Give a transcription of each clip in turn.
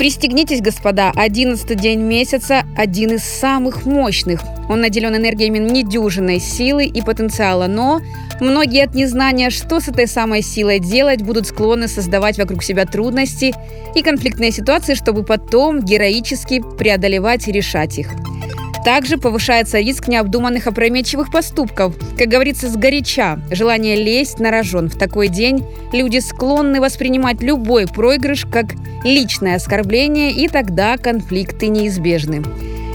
Пристегнитесь, господа, 11 день месяца – один из самых мощных. Он наделен энергиями недюжинной силы и потенциала, но многие от незнания, что с этой самой силой делать, будут склонны создавать вокруг себя трудности и конфликтные ситуации, чтобы потом героически преодолевать и решать их. Также повышается риск необдуманных опрометчивых поступков. Как говорится, сгоряча. Желание лезть на рожон. В такой день люди склонны воспринимать любой проигрыш как личное оскорбление, и тогда конфликты неизбежны.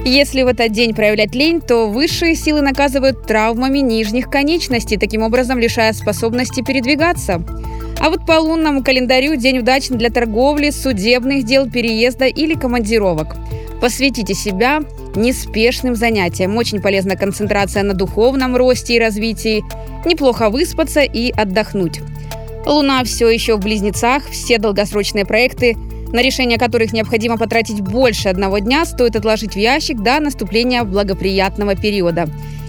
Если в этот день проявлять лень, то высшие силы наказывают травмами нижних конечностей, таким образом лишая способности передвигаться. А вот по лунному календарю день удачный для торговли, судебных дел, переезда или командировок. Посвятите себя неспешным занятиям. Очень полезна концентрация на духовном росте и развитии. Неплохо выспаться и отдохнуть. Луна все еще в близнецах, все долгосрочные проекты, на решение которых необходимо потратить больше одного дня, стоит отложить в ящик до наступления благоприятного периода.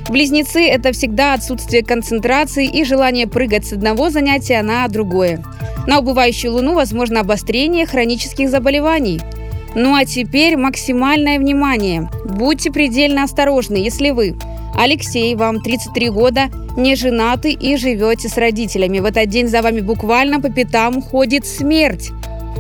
Близнецы – это всегда отсутствие концентрации и желание прыгать с одного занятия на другое. На убывающую Луну возможно обострение хронических заболеваний – ну а теперь максимальное внимание. Будьте предельно осторожны, если вы, Алексей, вам 33 года, не женаты и живете с родителями. В этот день за вами буквально по пятам ходит смерть.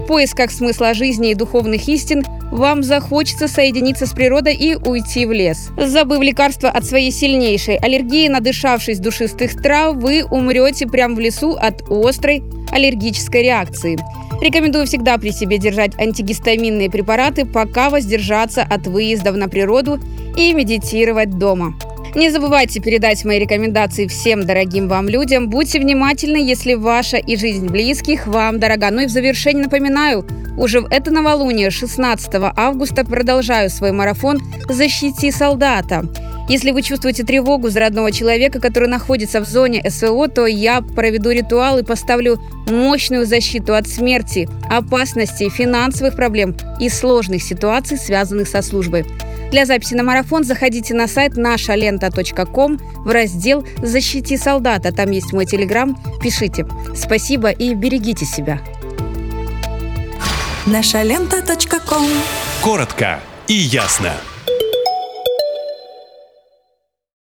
В поисках смысла жизни и духовных истин вам захочется соединиться с природой и уйти в лес. Забыв лекарство от своей сильнейшей аллергии, надышавшись душистых трав, вы умрете прямо в лесу от острой аллергической реакции. Рекомендую всегда при себе держать антигистаминные препараты, пока воздержаться от выездов на природу и медитировать дома. Не забывайте передать мои рекомендации всем дорогим вам людям. Будьте внимательны, если ваша и жизнь близких вам дорога. Ну и в завершение напоминаю, уже в это новолуние 16 августа продолжаю свой марафон «Защити солдата». Если вы чувствуете тревогу за родного человека, который находится в зоне СВО, то я проведу ритуал и поставлю мощную защиту от смерти, опасностей, финансовых проблем и сложных ситуаций, связанных со службой. Для записи на марафон заходите на сайт нашалента.ком в раздел «Защити солдата». Там есть мой телеграм. Пишите. Спасибо и берегите себя. Нашалента.ком Коротко и ясно.